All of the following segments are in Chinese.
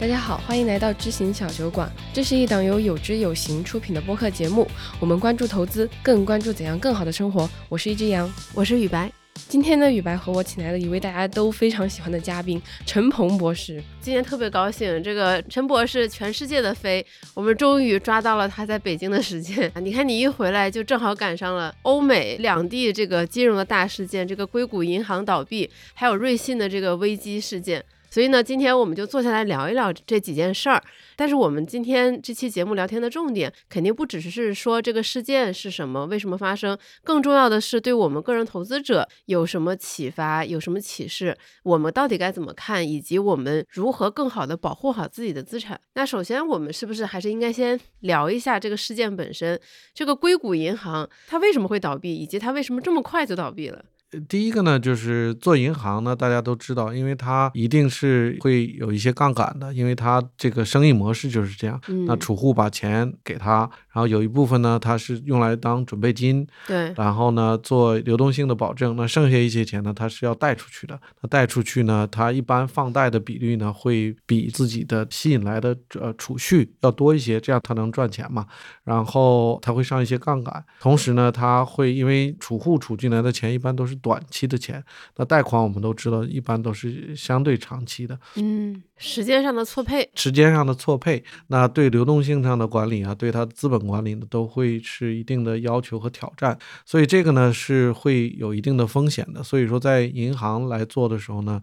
大家好，欢迎来到知行小酒馆。这是一档由有知有行出品的播客节目。我们关注投资，更关注怎样更好的生活。我是一只羊，我是雨白。今天呢，雨白和我请来了一位大家都非常喜欢的嘉宾陈鹏博士。今天特别高兴，这个陈博士全世界的飞，我们终于抓到了他在北京的时间。你看，你一回来就正好赶上了欧美两地这个金融的大事件，这个硅谷银行倒闭，还有瑞信的这个危机事件。所以呢，今天我们就坐下来聊一聊这几件事儿。但是我们今天这期节目聊天的重点，肯定不只是说这个事件是什么，为什么发生，更重要的是对我们个人投资者有什么启发，有什么启示，我们到底该怎么看，以及我们如何更好的保护好自己的资产。那首先，我们是不是还是应该先聊一下这个事件本身？这个硅谷银行它为什么会倒闭，以及它为什么这么快就倒闭了？第一个呢，就是做银行呢，大家都知道，因为它一定是会有一些杠杆的，因为它这个生意模式就是这样。那储户把钱给他，然后有一部分呢，它是用来当准备金，对，然后呢做流动性的保证。那剩下一些钱呢，它是要贷出去的。那贷出去呢，它一般放贷的比率呢，会比自己的吸引来的呃储蓄要多一些，这样它能赚钱嘛。然后它会上一些杠杆，同时呢，它会因为储户储进来的钱一般都是。短期的钱，那贷款我们都知道，一般都是相对长期的。嗯，时间上的错配，时间上的错配，那对流动性上的管理啊，对它资本管理呢，都会是一定的要求和挑战。所以这个呢是会有一定的风险的。所以说在银行来做的时候呢，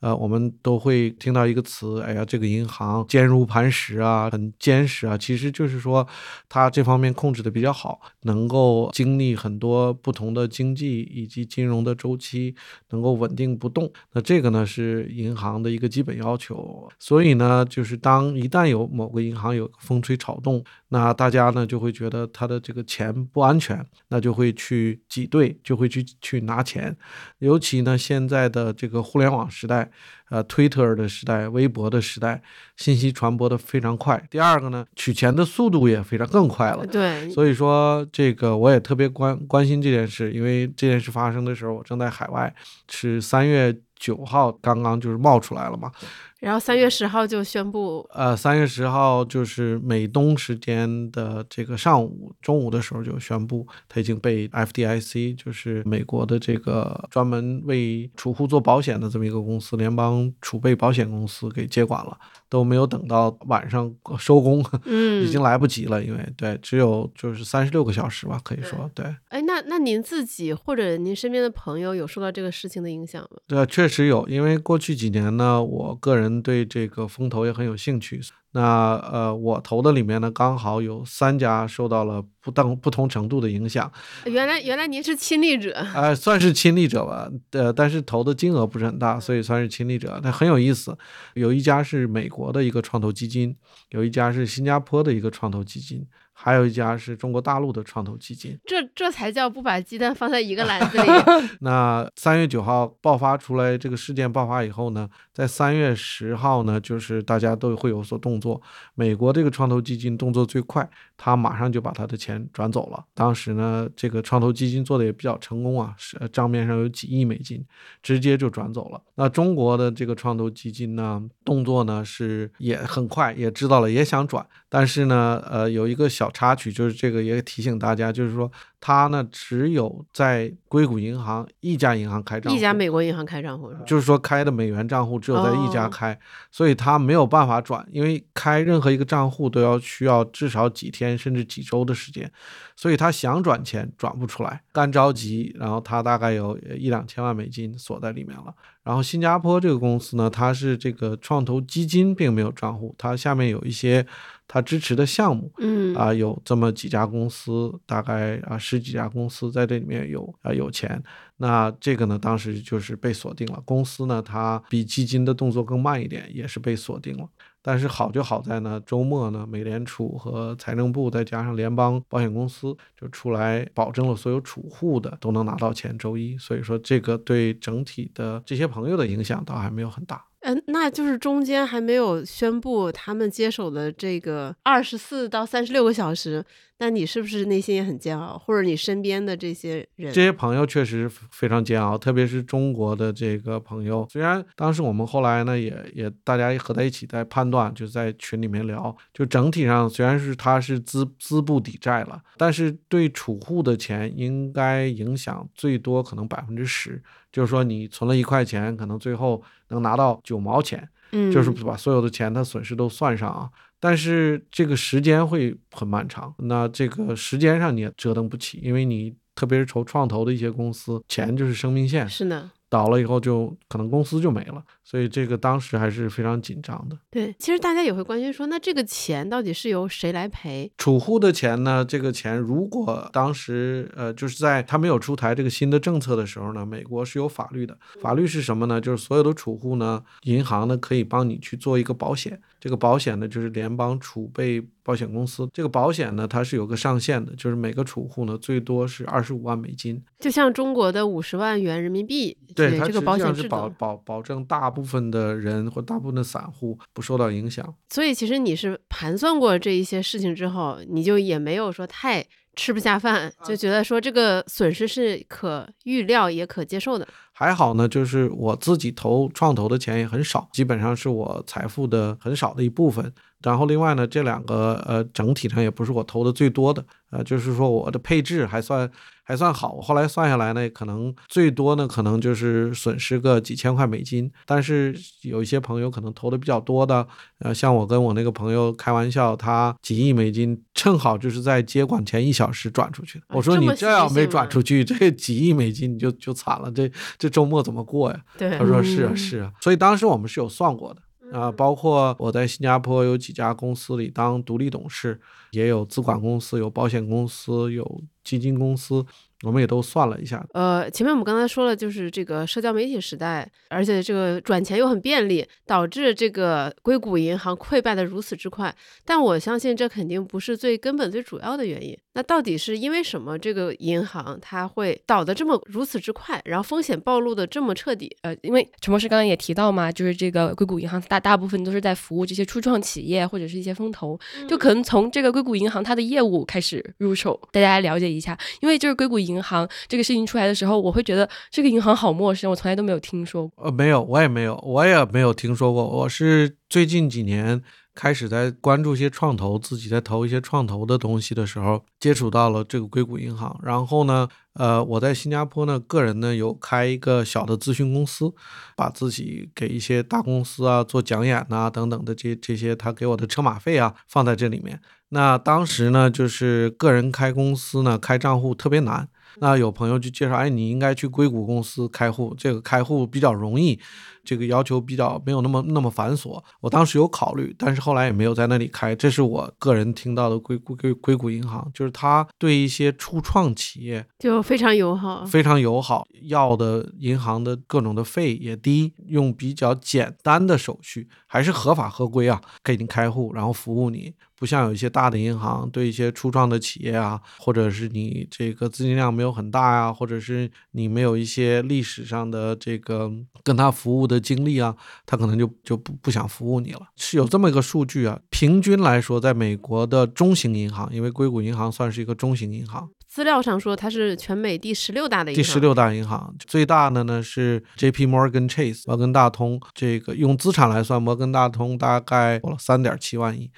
呃，我们都会听到一个词，哎呀，这个银行坚如磐石啊，很坚实啊，其实就是说它这方面控制的比较好，能够经历很多不同的经济以及金融。的周期能够稳定不动，那这个呢是银行的一个基本要求。所以呢，就是当一旦有某个银行有风吹草动，那大家呢就会觉得他的这个钱不安全，那就会去挤兑，就会去去拿钱。尤其呢，现在的这个互联网时代。呃，推特的时代，微博的时代，信息传播的非常快。第二个呢，取钱的速度也非常更快了。对，所以说这个我也特别关关心这件事，因为这件事发生的时候，我正在海外，是三月九号刚刚就是冒出来了嘛。然后三月十号就宣布，呃，三月十号就是美东时间的这个上午、中午的时候就宣布，它已经被 FDIC，就是美国的这个专门为储户做保险的这么一个公司，联邦储备保险公司给接管了。都没有等到晚上收工，嗯，已经来不及了，因为对，只有就是三十六个小时吧，可以说对。哎，那那您自己或者您身边的朋友有受到这个事情的影响吗？对，确实有，因为过去几年呢，我个人对这个风投也很有兴趣。那呃，我投的里面呢，刚好有三家受到了不当不同程度的影响。原来原来您是亲历者，哎，算是亲历者吧。呃，但是投的金额不是很大，所以算是亲历者。但很有意思，有一家是美国的一个创投基金，有一家是新加坡的一个创投基金。还有一家是中国大陆的创投基金，这这才叫不把鸡蛋放在一个篮子里。那三月九号爆发出来这个事件爆发以后呢，在三月十号呢，就是大家都会有所动作。美国这个创投基金动作最快，他马上就把他的钱转走了。当时呢，这个创投基金做的也比较成功啊，是账面上有几亿美金，直接就转走了。那中国的这个创投基金呢，动作呢是也很快，也知道了，也想转，但是呢，呃，有一个小。插曲就是这个，也提醒大家，就是说他呢只有在硅谷银行一家银行开账户，一家美国银行开账户，就是说开的美元账户只有在一家开，所以他没有办法转，因为开任何一个账户都要需要至少几天甚至几周的时间，所以他想转钱转不出来，干着急，然后他大概有一两千万美金锁在里面了。然后新加坡这个公司呢，它是这个创投基金并没有账户，它下面有一些。他支持的项目，嗯啊，有这么几家公司，大概啊十几家公司在这里面有啊有钱，那这个呢，当时就是被锁定了。公司呢，它比基金的动作更慢一点，也是被锁定了。但是好就好在呢，周末呢，美联储和财政部再加上联邦保险公司就出来保证了所有储户的都能拿到钱。周一，所以说这个对整体的这些朋友的影响倒还没有很大。嗯，那就是中间还没有宣布他们接手的这个二十四到三十六个小时，那你是不是内心也很煎熬？或者你身边的这些人，这些朋友确实非常煎熬，特别是中国的这个朋友。虽然当时我们后来呢，也也大家合在一起在判断，就在群里面聊，就整体上虽然是他是资资不抵债了，但是对储户的钱应该影响最多可能百分之十，就是说你存了一块钱，可能最后能拿到九毛钱。嗯，就是把所有的钱的损失都算上啊，但是这个时间会很漫长，那这个时间上你也折腾不起，因为你特别是筹创投的一些公司，钱就是生命线，是的。倒了以后就可能公司就没了，所以这个当时还是非常紧张的。对，其实大家也会关心说，那这个钱到底是由谁来赔？储户的钱呢？这个钱如果当时呃就是在他没有出台这个新的政策的时候呢，美国是有法律的。法律是什么呢？就是所有的储户呢，银行呢可以帮你去做一个保险。这个保险呢就是联邦储备保险公司。这个保险呢它是有个上限的，就是每个储户呢最多是二十五万美金，就像中国的五十万元人民币。对，它这个保险是保保保证大部分的人或大部分的散户不受到影响。所以其实你是盘算过这一些事情之后，你就也没有说太吃不下饭，就觉得说这个损失是可预料也可接受的。还好呢，就是我自己投创投的钱也很少，基本上是我财富的很少的一部分。然后另外呢，这两个呃整体上也不是我投的最多的，呃，就是说我的配置还算还算好。我后来算下来呢，可能最多呢可能就是损失个几千块美金。但是有一些朋友可能投的比较多的，呃，像我跟我那个朋友开玩笑，他几亿美金正好就是在接管前一小时转出去的。我说你这要没转出去，这几亿美金你就就惨了，这这周末怎么过呀？对，他说是啊是啊。所以当时我们是有算过的。啊，包括我在新加坡有几家公司里当独立董事，也有资管公司，有保险公司，有基金公司。我们也都算了一下，呃，前面我们刚才说了，就是这个社交媒体时代，而且这个转钱又很便利，导致这个硅谷银行溃败的如此之快。但我相信这肯定不是最根本、最主要的原因。那到底是因为什么？这个银行它会倒的这么如此之快，然后风险暴露的这么彻底？呃，因为陈博士刚刚也提到嘛，就是这个硅谷银行大大部分都是在服务这些初创企业或者是一些风投，就可能从这个硅谷银行它的业务开始入手，大家了解一一下，因为就是硅谷。银行这个事情出来的时候，我会觉得这个银行好陌生，我从来都没有听说过。呃，没有，我也没有，我也没有听说过。我是最近几年开始在关注一些创投，自己在投一些创投的东西的时候，接触到了这个硅谷银行。然后呢，呃，我在新加坡呢，个人呢有开一个小的咨询公司，把自己给一些大公司啊做讲演呐等等的这这些，他给我的车马费啊放在这里面。那当时呢，就是个人开公司呢，开账户特别难。那有朋友就介绍，哎，你应该去硅谷公司开户，这个开户比较容易，这个要求比较没有那么那么繁琐。我当时有考虑，但是后来也没有在那里开。这是我个人听到的硅谷硅硅谷银行，就是它对一些初创企业就非常友好，非常友好，要的银行的各种的费也低，用比较简单的手续，还是合法合规啊，给你开户，然后服务你。不像有一些大的银行，对一些初创的企业啊，或者是你这个资金量没有很大呀，或者是你没有一些历史上的这个跟他服务的经历啊，他可能就就不不想服务你了。是有这么一个数据啊，平均来说，在美国的中型银行，因为硅谷银行算是一个中型银行，资料上说它是全美第十六大的银行，第十六大银行，最大的呢是 J.P. Morgan Chase 摩根大通，这个用资产来算，摩根大通大概了三点七万亿。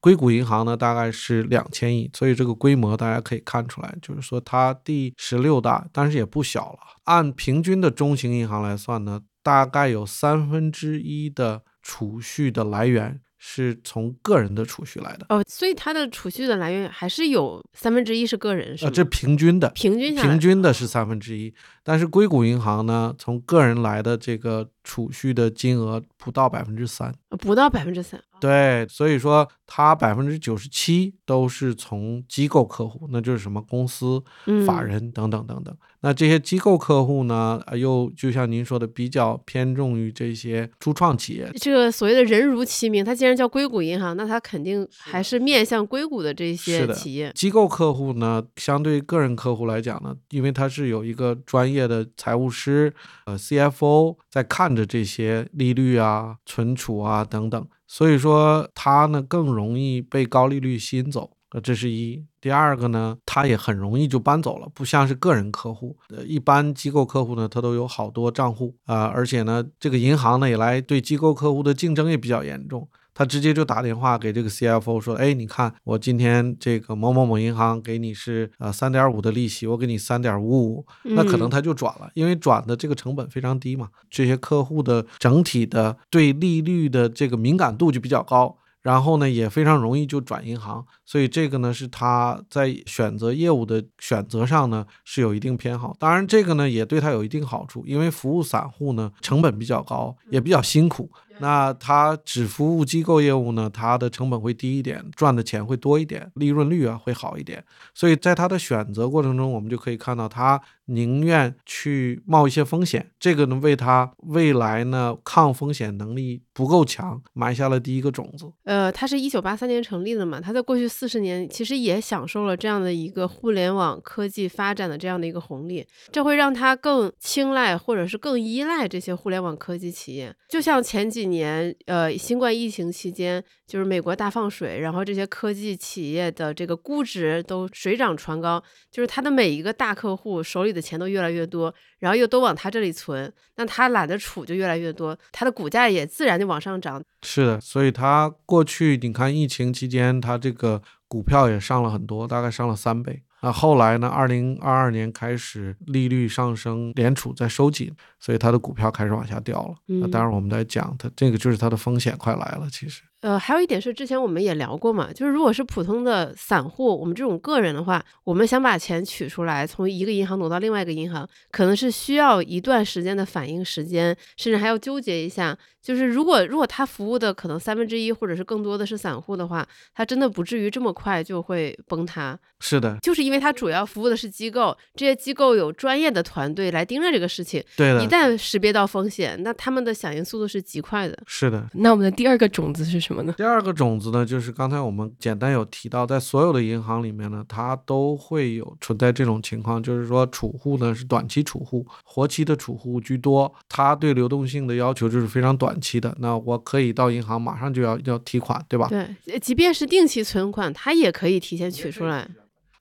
硅谷银行呢，大概是两千亿，所以这个规模大家可以看出来，就是说它第十六大，但是也不小了。按平均的中型银行来算呢，大概有三分之一的储蓄的来源。是从个人的储蓄来的哦，所以它的储蓄的来源还是有三分之一是个人，是吗？这平均的，平均平均的是三分之一。但是硅谷银行呢，从个人来的这个储蓄的金额不到百分之三，不到百分之三。对，所以说它百分之九十七都是从机构客户，那就是什么公司、法人等等等等。那这些机构客户呢，又就像您说的，比较偏重于这些初创企业。这个所谓的人如其名，它既然叫硅谷银行，那它肯定还是面向硅谷的这些企业。机构客户呢，相对个人客户来讲呢，因为它是有一个专业业的财务师，呃，CFO 在看着这些利率啊、存储啊等等。所以说它呢更容易被高利率吸引走，呃，这是一。第二个呢，他也很容易就搬走了，不像是个人客户。呃，一般机构客户呢，他都有好多账户啊，而且呢，这个银行呢也来对机构客户的竞争也比较严重。他直接就打电话给这个 CFO 说：“哎，你看我今天这个某某某银行给你是呃三点五的利息，我给你三点五五，那可能他就转了，因为转的这个成本非常低嘛。这些客户的整体的对利率的这个敏感度就比较高。”然后呢，也非常容易就转银行，所以这个呢是他在选择业务的选择上呢是有一定偏好。当然，这个呢也对他有一定好处，因为服务散户呢成本比较高，也比较辛苦。那它只服务机构业务呢，它的成本会低一点，赚的钱会多一点，利润率啊会好一点。所以在它的选择过程中，我们就可以看到它宁愿去冒一些风险，这个呢为他未来呢抗风险能力不够强埋下了第一个种子。呃，他是一九八三年成立的嘛，他在过去四十年其实也享受了这样的一个互联网科技发展的这样的一个红利，这会让他更青睐或者是更依赖这些互联网科技企业，就像前几。年，呃，新冠疫情期间，就是美国大放水，然后这些科技企业的这个估值都水涨船高，就是他的每一个大客户手里的钱都越来越多，然后又都往他这里存，那他懒得储就越来越多，他的股价也自然就往上涨。是的，所以他过去你看疫情期间，他这个股票也上了很多，大概上了三倍。那后来呢？二零二二年开始利率上升，联储在收紧，所以它的股票开始往下掉了。那当然，我们在讲它这个就是它的风险快来了。其实，呃，还有一点是之前我们也聊过嘛，就是如果是普通的散户，我们这种个人的话，我们想把钱取出来，从一个银行挪到另外一个银行，可能是需要一段时间的反应时间，甚至还要纠结一下。就是如果如果他服务的可能三分之一或者是更多的是散户的话，他真的不至于这么快就会崩塌。是的，就是因为他主要服务的是机构，这些机构有专业的团队来盯着这个事情。对的，一旦识别到风险，那他们的响应速度是极快的。是的，那我们的第二个种子是什么呢？第二个种子呢，就是刚才我们简单有提到，在所有的银行里面呢，它都会有存在这种情况，就是说储户呢是短期储户，活期的储户居多，它对流动性的要求就是非常短。期的那我可以到银行马上就要要提款，对吧？对，即便是定期存款，它也可以提前取出来。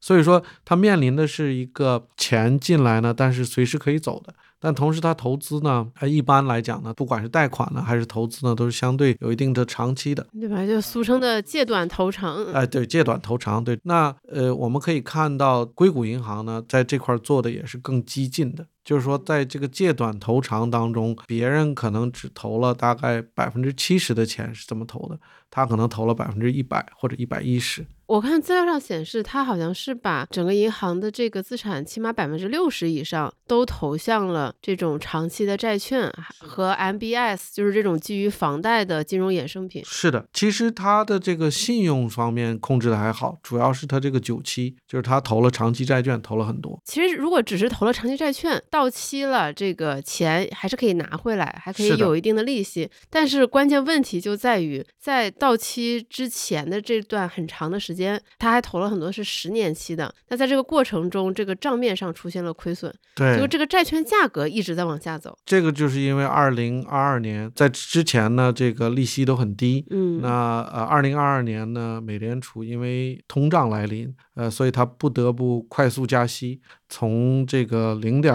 所以说，他面临的是一个钱进来呢，但是随时可以走的。但同时，它投资呢，他一般来讲呢，不管是贷款呢，还是投资呢，都是相对有一定的长期的，对吧？就俗称的借短投长。哎，对，借短投长。对，那呃，我们可以看到硅谷银行呢，在这块做的也是更激进的。就是说，在这个借短投长当中，别人可能只投了大概百分之七十的钱是这么投的，他可能投了百分之一百或者一百一十。我看资料上显示，他好像是把整个银行的这个资产，起码百分之六十以上都投向了这种长期的债券和 MBS，就是这种基于房贷的金融衍生品。是的，其实他的这个信用方面控制的还好，主要是他这个久期，就是他投了长期债券，投了很多。其实如果只是投了长期债券，到期了这个钱还是可以拿回来，还可以有一定的利息。但是关键问题就在于，在到期之前的这段很长的时间。间他还投了很多是十年期的，那在这个过程中，这个账面上出现了亏损，对，就这个债券价格一直在往下走。这个就是因为二零二二年在之前呢，这个利息都很低，嗯，那呃二零二二年呢，美联储因为通胀来临，呃，所以它不得不快速加息。从这个零点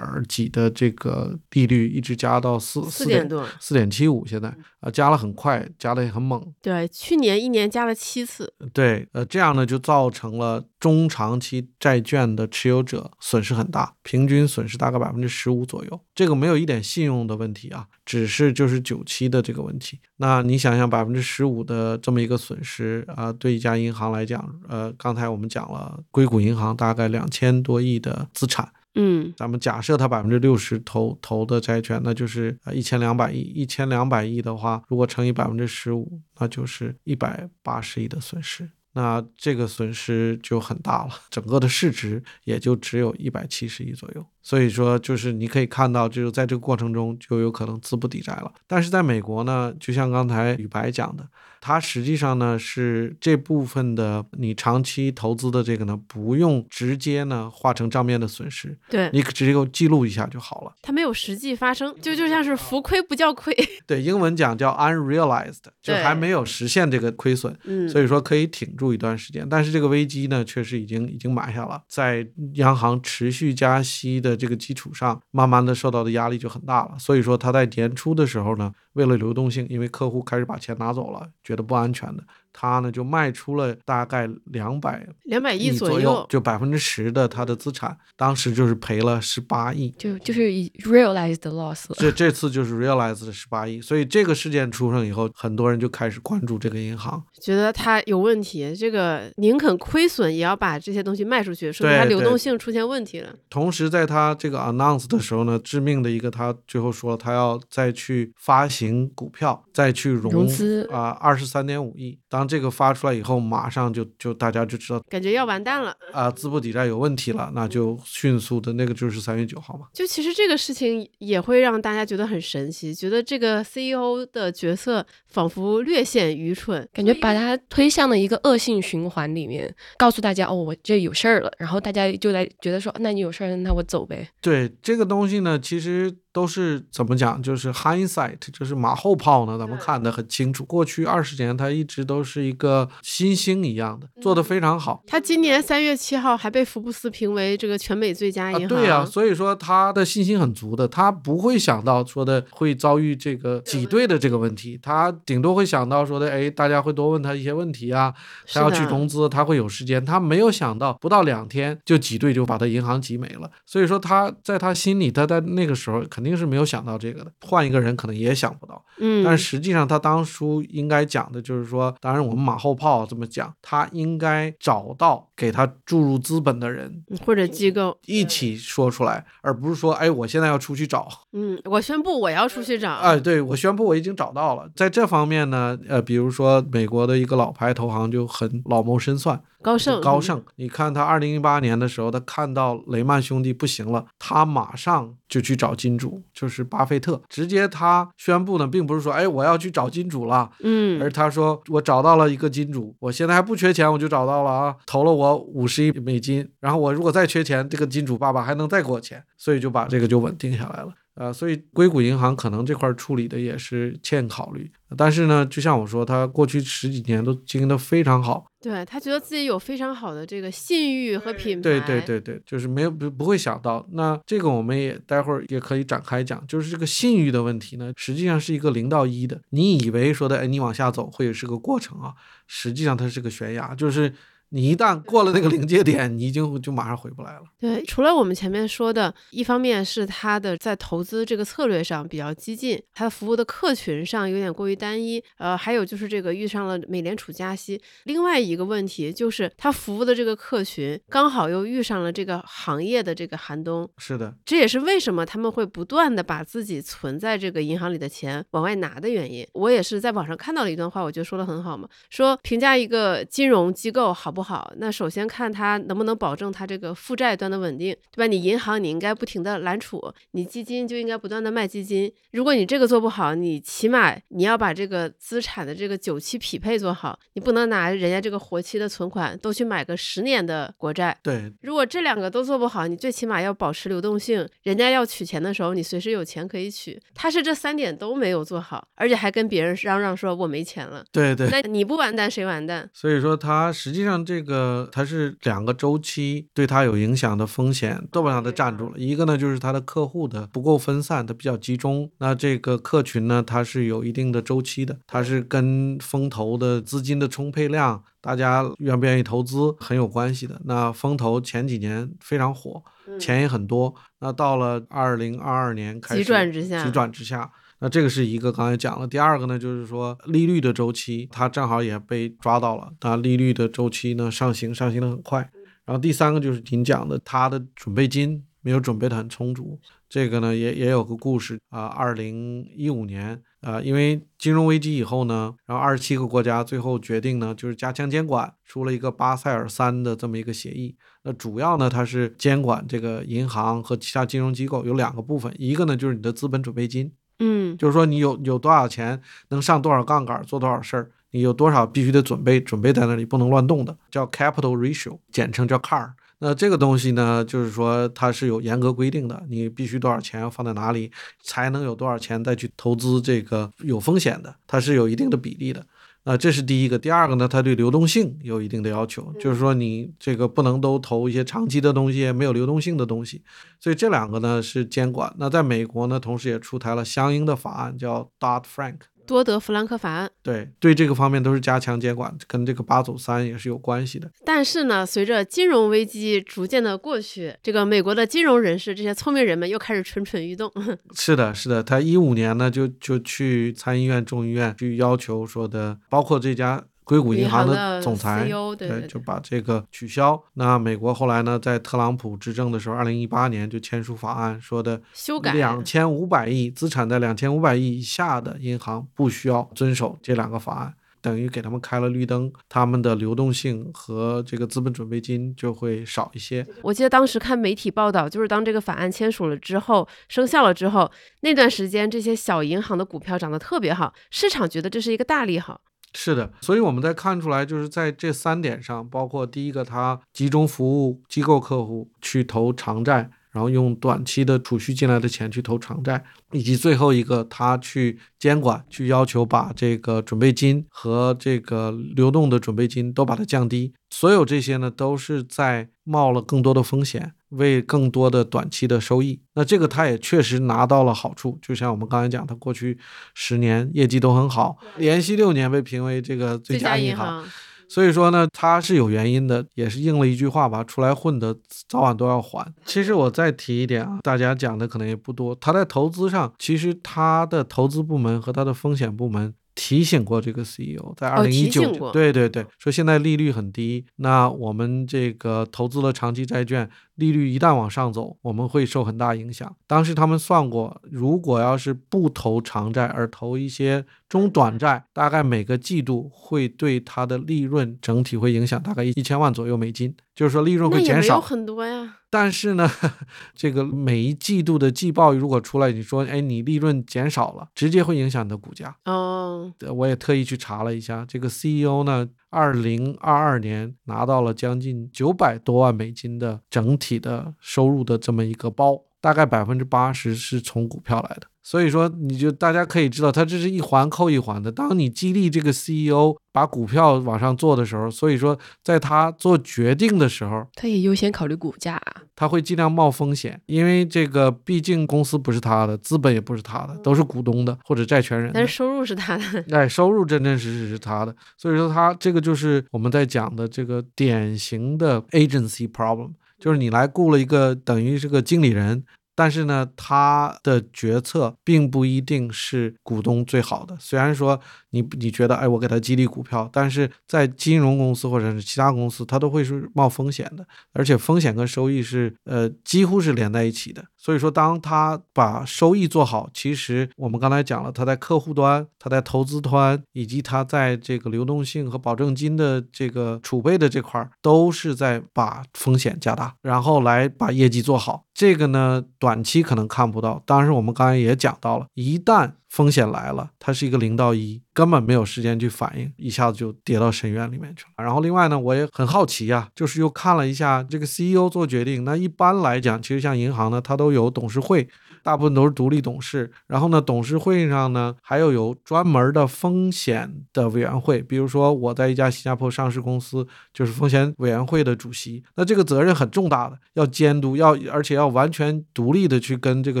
几的这个利率一直加到四四点多，四点七五，现在啊加了很快，加的也很猛。对，去年一年加了七次。对，呃，这样呢就造成了中长期债券的持有者损失很大，平均损失大概百分之十五左右。这个没有一点信用的问题啊，只是就是久期的这个问题。那你想想百分之十五的这么一个损失啊，对一家银行来讲，呃，刚才我们讲了硅谷银行大概两千多亿的。资产，嗯，咱们假设它百分之六十投投的债券，那就是呃一千两百亿，一千两百亿的话，如果乘以百分之十五，那就是一百八十亿的损失，那这个损失就很大了，整个的市值也就只有一百七十亿左右。所以说就是你可以看到，就是在这个过程中就有可能资不抵债了。但是在美国呢，就像刚才宇白讲的。它实际上呢是这部分的你长期投资的这个呢，不用直接呢化成账面的损失，对你直接给我记录一下就好了。它没有实际发生，就就像是浮亏不叫亏。对，英文讲叫 unrealized，就还没有实现这个亏损，嗯，所以说可以挺住一段时间。但是这个危机呢，确实已经已经埋下了，在央行持续加息的这个基础上，慢慢的受到的压力就很大了。所以说他在年初的时候呢。为了流动性，因为客户开始把钱拿走了，觉得不安全的。他呢就卖出了大概两百两百亿左右，就百分之十的他的资产，当时就是赔了十八亿，就就是以 realized loss。这这次就是 realized 的十八亿，所以这个事件出生以后，很多人就开始关注这个银行，觉得它有问题，这个宁肯亏损也要把这些东西卖出去，说明它流动性出现问题了。同时，在他这个 announce 的时候呢，致命的一个，他最后说他要再去发行股票，再去融资啊，二十三点五亿。当这个发出来以后，马上就就大家就知道，感觉要完蛋了啊，资不抵债有问题了，那就迅速的那个就是三月九号嘛。就其实这个事情也会让大家觉得很神奇，觉得这个 CEO 的角色仿佛略显愚蠢，感觉把他推向了一个恶性循环里面，告诉大家哦，我这有事儿了，然后大家就来觉得说，那你有事儿，那我走呗。对这个东西呢，其实。都是怎么讲？就是 hindsight，就是马后炮呢。咱们看得很清楚，过去二十年，他一直都是一个新星一样的，做得非常好。他今年三月七号还被福布斯评为这个全美最佳银行。对呀，所以说他的信心很足的，他不会想到说的会遭遇这个挤兑的这个问题，他顶多会想到说的，哎，大家会多问他一些问题啊，他要去融资，他会有时间。他没有想到不到两天就挤兑，就把他银行挤没了。所以说他在他心里，他在那个时候肯定。肯定是没有想到这个的，换一个人可能也想不到。嗯，但实际上他当初应该讲的就是说，当然我们马后炮这么讲，他应该找到给他注入资本的人或者机构一起说出来，而不是说，哎，我现在要出去找。嗯，我宣布我要出去找。哎，对我宣布我已经找到了。在这方面呢，呃，比如说美国的一个老牌投行就很老谋深算。高盛，高盛，你看他二零一八年的时候，他看到雷曼兄弟不行了，他马上就去找金主，就是巴菲特，直接他宣布呢，并不是说，哎，我要去找金主了，嗯，而他说我找到了一个金主，我现在还不缺钱，我就找到了啊，投了我五十亿美金，然后我如果再缺钱，这个金主爸爸还能再给我钱，所以就把这个就稳定下来了。呃，所以硅谷银行可能这块处理的也是欠考虑，但是呢，就像我说，他过去十几年都经营的非常好，对他觉得自己有非常好的这个信誉和品牌，对对对对，就是没有不不会想到，那这个我们也待会儿也可以展开讲，就是这个信誉的问题呢，实际上是一个零到一的，你以为说的，哎，你往下走会是个过程啊，实际上它是个悬崖，就是。你一旦过了那个临界点，你已经就马上回不来了。对，除了我们前面说的，一方面是他的在投资这个策略上比较激进，他服务的客群上有点过于单一，呃，还有就是这个遇上了美联储加息。另外一个问题就是他服务的这个客群刚好又遇上了这个行业的这个寒冬。是的，这也是为什么他们会不断的把自己存在这个银行里的钱往外拿的原因。我也是在网上看到了一段话，我觉得说的很好嘛，说评价一个金融机构好。不好，那首先看它能不能保证它这个负债端的稳定，对吧？你银行你应该不停的揽储，你基金就应该不断的卖基金。如果你这个做不好，你起码你要把这个资产的这个久期匹配做好，你不能拿人家这个活期的存款都去买个十年的国债。对，如果这两个都做不好，你最起码要保持流动性，人家要取钱的时候，你随时有钱可以取。他是这三点都没有做好，而且还跟别人嚷嚷说我没钱了。对对，那你不完蛋谁完蛋？所以说他实际上。这个它是两个周期对它有影响的风险都把它占住了。一个呢就是它的客户的不够分散，它比较集中。那这个客群呢，它是有一定的周期的，它是跟风投的资金的充沛量，大家愿不愿意投资很有关系的。那风投前几年非常火，钱也很多。那到了二零二二年开始急转直下，急转直下。那这个是一个刚才讲了，第二个呢，就是说利率的周期，它正好也被抓到了。那利率的周期呢上行，上行的很快。然后第三个就是您讲的，它的准备金。没有准备的很充足。这个呢，也也有个故事啊，二零一五年啊，因为金融危机以后呢，然后二十七个国家最后决定呢，就是加强监管，出了一个巴塞尔三的这么一个协议。那主要呢，它是监管这个银行和其他金融机构有两个部分，一个呢就是你的资本准备金，嗯就是说你有有多少钱能上多少杠杆做多少事儿，你有多少必须得准备准备在那里不能乱动的，叫 capital ratio，简称叫 CAR。那这个东西呢，就是说它是有严格规定的，你必须多少钱放在哪里，才能有多少钱再去投资这个有风险的，它是有一定的比例的。那这是第一个，第二个呢，它对流动性有一定的要求，就是说你这个不能都投一些长期的东西，没有流动性的东西。所以这两个呢是监管。那在美国呢，同时也出台了相应的法案，叫 Dodd Frank。多德弗兰克法案。对对，这个方面都是加强监管，跟这个八走三也是有关系的。但是呢，随着金融危机逐渐的过去，这个美国的金融人士这些聪明人们又开始蠢蠢欲动。是的，是的，他一五年呢就就去参议院、众议院去要求说的，包括这家硅谷银行的的总裁，CEO 对对对就把这个取消。那美国后来呢，在特朗普执政的时候，二零一八年就签署法案，说的修改两千五百亿资产在两千五百亿以下的银行不需要遵守这两个法案。等于给他们开了绿灯，他们的流动性和这个资本准备金就会少一些。我记得当时看媒体报道，就是当这个法案签署了之后，生效了之后，那段时间这些小银行的股票涨得特别好，市场觉得这是一个大利好。是的，所以我们在看出来，就是在这三点上，包括第一个，它集中服务机构客户去投长债，然后用短期的储蓄进来的钱去投长债，以及最后一个，他去监管，去要求把这个准备金和这个流动的准备金都把它降低。所有这些呢，都是在冒了更多的风险，为更多的短期的收益。那这个他也确实拿到了好处，就像我们刚才讲，他过去十年业绩都很好，连续六年被评为这个最佳银银行。所以说呢，他是有原因的，也是应了一句话吧，出来混的早晚都要还。其实我再提一点啊，大家讲的可能也不多，他在投资上，其实他的投资部门和他的风险部门。提醒过这个 CEO，在二零一九对对对，说现在利率很低，那我们这个投资了长期债券，利率一旦往上走，我们会受很大影响。当时他们算过，如果要是不投长债，而投一些中短债，大概每个季度会对它的利润整体会影响大概一千万左右美金，就是说利润会减少。很多呀。但是呢，这个每一季度的季报如果出来，你说，哎，你利润减少了，直接会影响你的股价。哦，呃我也特意去查了一下，这个 CEO 呢，二零二二年拿到了将近九百多万美金的整体的收入的这么一个包，大概百分之八十是从股票来的。所以说，你就大家可以知道，它这是一环扣一环的。当你激励这个 CEO 把股票往上做的时候，所以说在他做决定的时候，他也优先考虑股价啊。他会尽量冒风险，因为这个毕竟公司不是他的，资本也不是他的，都是股东的或者债权人。但是收入是他的。哎，收入真真实实是他的，所以说他这个就是我们在讲的这个典型的 agency problem，就是你来雇了一个等于是个经理人，但是呢，他的决策并不一定是股东最好的。虽然说你你觉得，哎，我给他激励股票，但是在金融公司或者是其他公司，它都会是冒风险的，而且风险跟收益是呃几乎是连在一起的。所以说，当他把收益做好，其实我们刚才讲了，他在客户端、他在投资端，以及他在这个流动性和保证金的这个储备的这块，都是在把风险加大，然后来把业绩做好。这个呢，短期可能看不到，当然我们刚才也讲到了，一旦风险来了，它是一个零到一，根本没有时间去反应，一下子就跌到深渊里面去了。然后另外呢，我也很好奇呀、就是又看了一下这个 CEO 做决定，那一般来讲，其实像银行呢，它都有董事会。大部分都是独立董事，然后呢，董事会上呢还有有专门的风险的委员会，比如说我在一家新加坡上市公司，就是风险委员会的主席，那这个责任很重大的，要监督，要而且要完全独立的去跟这个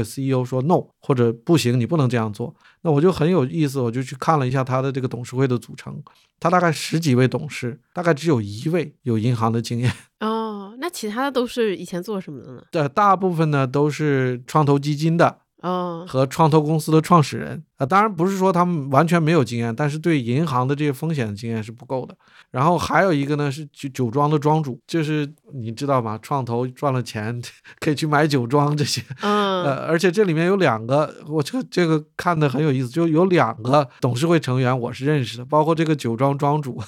CEO 说 no 或者不行，你不能这样做。那我就很有意思，我就去看了一下他的这个董事会的组成，他大概十几位董事，大概只有一位有银行的经验。哦，那其他的都是以前做什么的呢？对，大部分呢都是创投基金的，哦，和创投公司的创始人啊，当然不是说他们完全没有经验，但是对银行的这些风险的经验是不够的。然后还有一个呢是酒酒庄的庄主，就是你知道吗？创投赚了钱可以去买酒庄这些，嗯，呃，而且这里面有两个，我这个这个看的很有意思，就有两个董事会成员我是认识的，包括这个酒庄庄主。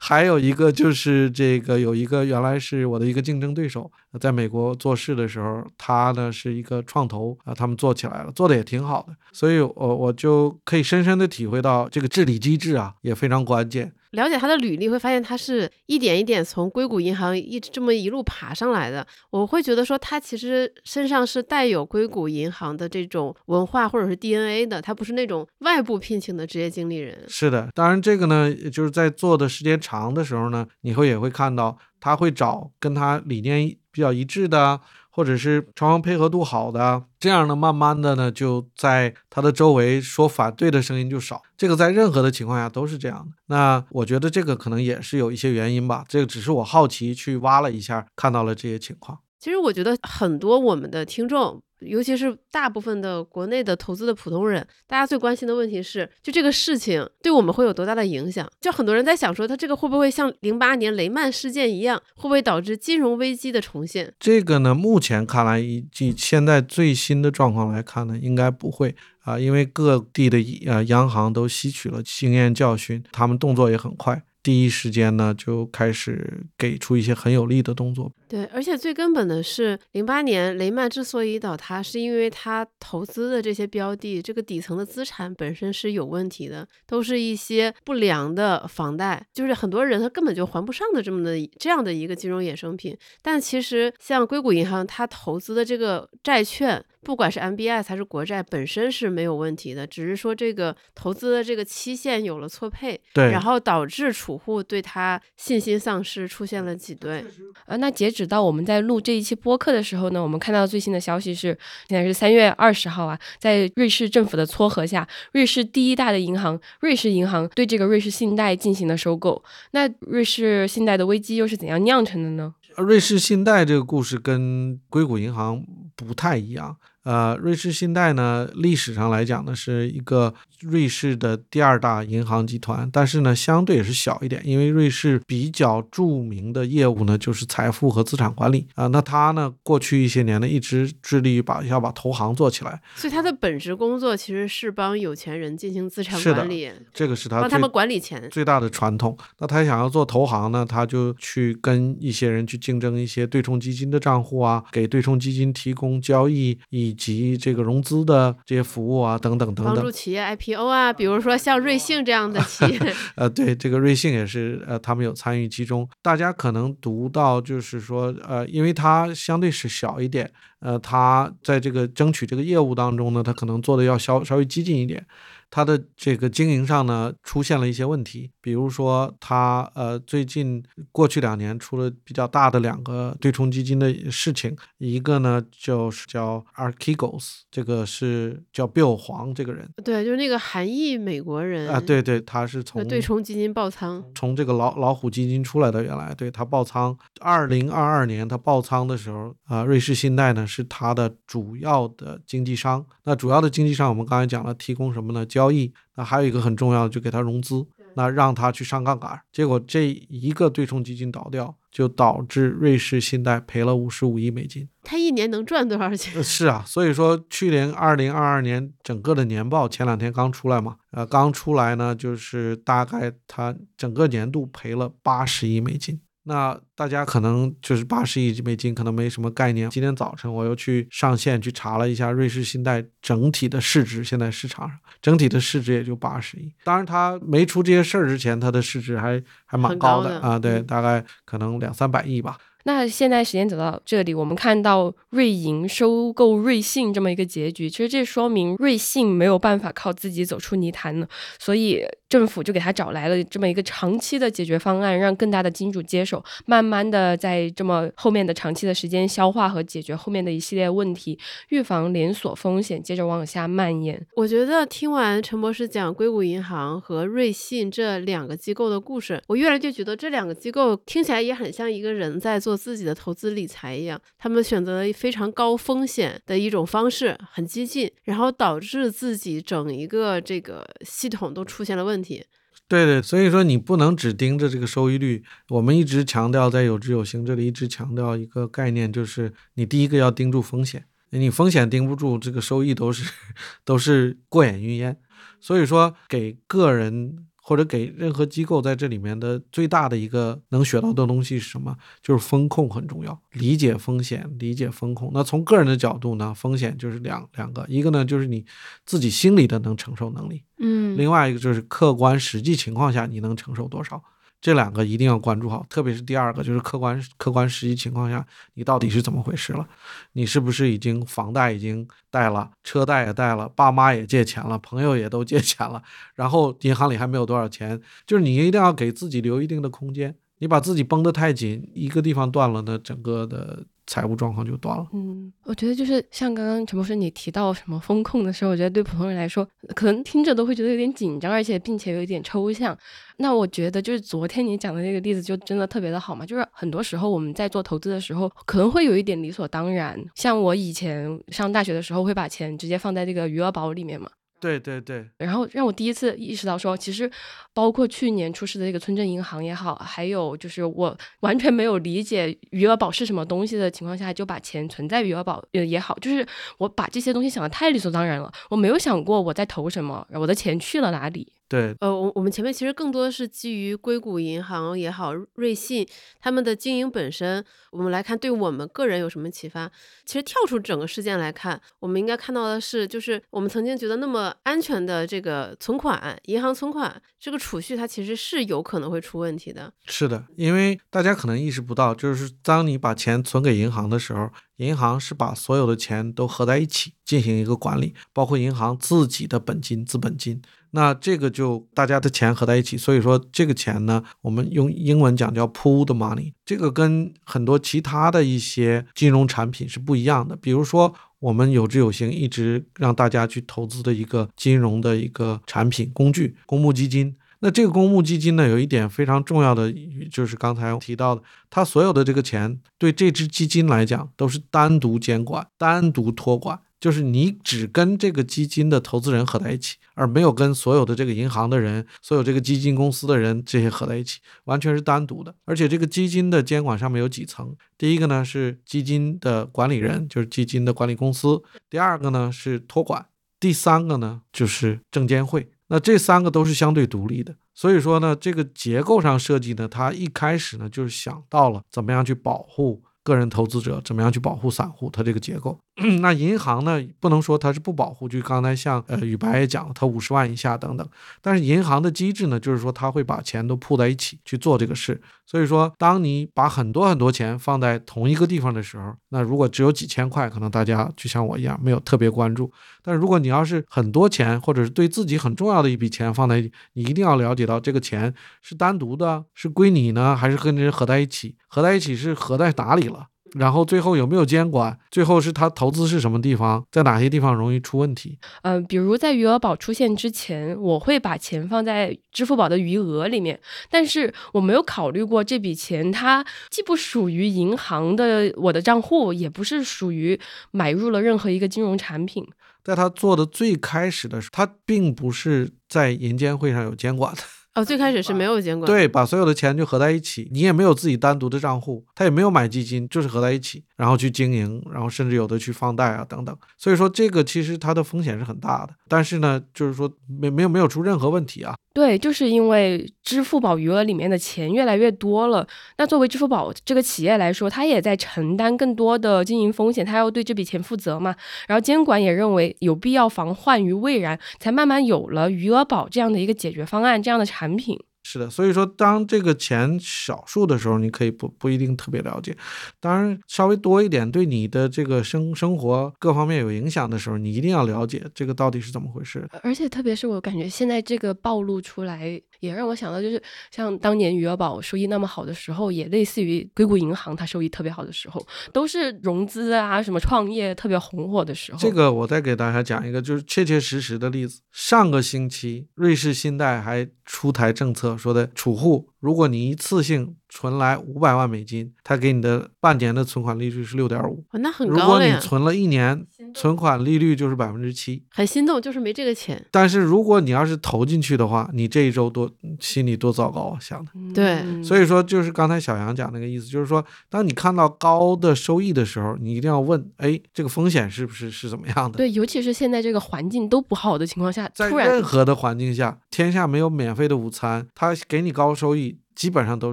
还有一个就是这个有一个原来是我的一个竞争对手，在美国做事的时候，他呢是一个创投啊，他们做起来了，做的也挺好的，所以我我就可以深深的体会到这个治理机制啊也非常关键。了解他的履历，会发现他是一点一点从硅谷银行一直这么一路爬上来的。我会觉得说，他其实身上是带有硅谷银行的这种文化或者是 DNA 的，他不是那种外部聘请的职业经理人。是的，当然这个呢，就是在做的时间长的时候呢，你会也会看到他会找跟他理念比较一致的。或者是双方配合度好的，这样呢，慢慢的呢，就在他的周围说反对的声音就少。这个在任何的情况下都是这样的。那我觉得这个可能也是有一些原因吧。这个只是我好奇去挖了一下，看到了这些情况。其实我觉得很多我们的听众。尤其是大部分的国内的投资的普通人，大家最关心的问题是，就这个事情对我们会有多大的影响？就很多人在想说，他这个会不会像零八年雷曼事件一样，会不会导致金融危机的重现？这个呢，目前看来，以及现在最新的状况来看呢，应该不会啊，因为各地的呃央行都吸取了经验教训，他们动作也很快。第一时间呢，就开始给出一些很有力的动作。对，而且最根本的是，零八年雷曼之所以倒塌，是因为他投资的这些标的，这个底层的资产本身是有问题的，都是一些不良的房贷，就是很多人他根本就还不上的这么的这样的一个金融衍生品。但其实像硅谷银行，它投资的这个债券。不管是 MBS 还是国债，本身是没有问题的，只是说这个投资的这个期限有了错配，对，然后导致储户对它信心丧失，出现了挤兑。啊，那截止到我们在录这一期播客的时候呢，我们看到最新的消息是，现在是三月二十号啊，在瑞士政府的撮合下，瑞士第一大的银行瑞士银行对这个瑞士信贷进行了收购。那瑞士信贷的危机又是怎样酿成的呢？瑞士信贷这个故事跟硅谷银行不太一样。呃，瑞士信贷呢，历史上来讲呢，是一个瑞士的第二大银行集团，但是呢，相对也是小一点，因为瑞士比较著名的业务呢，就是财富和资产管理啊。那它呢，过去一些年呢，一直致力于把要把投行做起来，所以它的本职工作其实是帮有钱人进行资产管理，这个是他帮他们管理钱最大的传统。那他想要做投行呢，他就去跟一些人去竞争一些对冲基金的账户啊，给对冲基金提供交易以。及这个融资的这些服务啊，等等等等，帮助企业 IPO 啊，比如说像瑞幸这样的企业，呃，对，这个瑞幸也是，呃，他们有参与其中。大家可能读到就是说，呃，因为它相对是小一点，呃，它在这个争取这个业务当中呢，它可能做的要稍稍微激进一点。它的这个经营上呢，出现了一些问题，比如说它呃最近过去两年出了比较大的两个对冲基金的事情，一个呢就是叫 Archegos，这个是叫 Bill 黄这个人，对，就是那个韩裔美国人啊，对对，他是从对冲基金爆仓，从这个老老虎基金出来的，原来对他爆仓，二零二二年他爆仓的时候啊，瑞士信贷呢是他的主要的经纪商，那主要的经纪商我们刚才讲了，提供什么呢？交易，那还有一个很重要的，就给他融资，那让他去上杠杆。结果这一个对冲基金倒掉，就导致瑞士信贷赔了五十五亿美金。他一年能赚多少钱？是啊，所以说去年二零二二年整个的年报前两天刚出来嘛，呃，刚出来呢，就是大概他整个年度赔了八十亿美金。那大家可能就是八十亿美金，可能没什么概念。今天早晨我又去上线去查了一下瑞士信贷整体的市值，现在市场上整体的市值也就八十亿。当然，它没出这些事儿之前，它的市值还还蛮高的啊，对，大概可能两三百亿吧。那现在时间走到这里，我们看到瑞银收购瑞信这么一个结局，其实这说明瑞信没有办法靠自己走出泥潭了。所以政府就给他找来了这么一个长期的解决方案，让更大的金主接手，慢慢的在这么后面的长期的时间消化和解决后面的一系列问题，预防连锁风险接着往下蔓延。我觉得听完陈博士讲硅谷银行和瑞信这两个机构的故事，我越来越觉得这两个机构听起来也很像一个人在做自己的投资理财一样，他们选择了非常高风险的一种方式，很激进，然后导致自己整一个这个系统都出现了问问题。对对，所以说你不能只盯着这个收益率。我们一直强调在有知有行这里一直强调一个概念，就是你第一个要盯住风险，你风险盯不住，这个收益都是 都是过眼云烟。所以说给个人。或者给任何机构在这里面的最大的一个能学到的东西是什么？就是风控很重要，理解风险，理解风控。那从个人的角度呢，风险就是两两个，一个呢就是你自己心里的能承受能力，嗯，另外一个就是客观实际情况下你能承受多少。这两个一定要关注好，特别是第二个，就是客观客观实际情况下，你到底是怎么回事了？你是不是已经房贷已经贷了，车贷也贷了，爸妈也借钱了，朋友也都借钱了，然后银行里还没有多少钱？就是你一定要给自己留一定的空间，你把自己绷得太紧，一个地方断了，那整个的。财务状况就断了。嗯，我觉得就是像刚刚陈博士你提到什么风控的时候，我觉得对普通人来说，可能听着都会觉得有点紧张，而且并且有一点抽象。那我觉得就是昨天你讲的那个例子就真的特别的好嘛，就是很多时候我们在做投资的时候，可能会有一点理所当然。像我以前上大学的时候，会把钱直接放在这个余额宝里面嘛。对对对，然后让我第一次意识到说，其实包括去年出事的那个村镇银行也好，还有就是我完全没有理解余额宝是什么东西的情况下，就把钱存在余额宝也也好，就是我把这些东西想的太理所当然了，我没有想过我在投什么，我的钱去了哪里。对，呃，我我们前面其实更多的是基于硅谷银行也好，瑞信他们的经营本身，我们来看对我们个人有什么启发。其实跳出整个事件来看，我们应该看到的是，就是我们曾经觉得那么安全的这个存款，银行存款这个储蓄，它其实是有可能会出问题的。是的，因为大家可能意识不到，就是当你把钱存给银行的时候，银行是把所有的钱都合在一起进行一个管理，包括银行自己的本金、资本金。那这个就大家的钱合在一起，所以说这个钱呢，我们用英文讲叫 pooled money。这个跟很多其他的一些金融产品是不一样的。比如说，我们有志有行一直让大家去投资的一个金融的一个产品工具——公募基金。那这个公募基金呢，有一点非常重要的，就是刚才提到的，它所有的这个钱对这支基金来讲都是单独监管、单独托管。就是你只跟这个基金的投资人合在一起，而没有跟所有的这个银行的人、所有这个基金公司的人这些合在一起，完全是单独的。而且这个基金的监管上面有几层，第一个呢是基金的管理人，就是基金的管理公司；第二个呢是托管；第三个呢就是证监会。那这三个都是相对独立的。所以说呢，这个结构上设计呢，它一开始呢就是想到了怎么样去保护。个人投资者怎么样去保护散户？它这个结构，那银行呢？不能说它是不保护。就刚才像呃宇白也讲了，它五十万以下等等。但是银行的机制呢，就是说它会把钱都铺在一起去做这个事。所以说，当你把很多很多钱放在同一个地方的时候，那如果只有几千块，可能大家就像我一样没有特别关注。但是如果你要是很多钱，或者是对自己很重要的一笔钱放在，你一定要了解到这个钱是单独的，是归你呢，还是跟人合在一起？合在一起是合在哪里了？然后最后有没有监管？最后是他投资是什么地方，在哪些地方容易出问题？嗯，比如在余额宝出现之前，我会把钱放在支付宝的余额里面，但是我没有考虑过这笔钱它既不属于银行的我的账户，也不是属于买入了任何一个金融产品。在他做的最开始的时候，他并不是在银监会上有监管的。哦，最开始是没有监管，对，把所有的钱就合在一起，你也没有自己单独的账户，他也没有买基金，就是合在一起，然后去经营，然后甚至有的去放贷啊等等。所以说这个其实它的风险是很大的，但是呢，就是说没没有没有出任何问题啊。对，就是因为支付宝余额里面的钱越来越多了，那作为支付宝这个企业来说，它也在承担更多的经营风险，它要对这笔钱负责嘛。然后监管也认为有必要防患于未然，才慢慢有了余额宝这样的一个解决方案，这样的产品。是的，所以说当这个钱少数的时候，你可以不不一定特别了解，当然稍微多一点，对你的这个生生活各方面有影响的时候，你一定要了解这个到底是怎么回事。而且特别是我感觉现在这个暴露出来，也让我想到，就是像当年余额宝收益那么好的时候，也类似于硅谷银行它收益特别好的时候，都是融资啊什么创业特别红火的时候。这个我再给大家讲一个，就是切切实实的例子。上个星期，瑞士信贷还出台政策，说的储户，如果你一次性存来五百万美金，他给你的半年的存款利率是六点五。那很高如果你存了一年，存款利率就是百分之七。很心动，就是没这个钱。但是如果你要是投进去的话，你这一周多心里多糟糕啊，想的。对嗯所以说，就是刚才小杨讲那个意思，就是说，当你看到高的收益的时候，你一定要问，哎，这个风险是不是是怎么样的？对，尤其是现在这个环境都不好的情况下，在任何的环境下，天下没有免费的午餐，他给你高收益。基本上都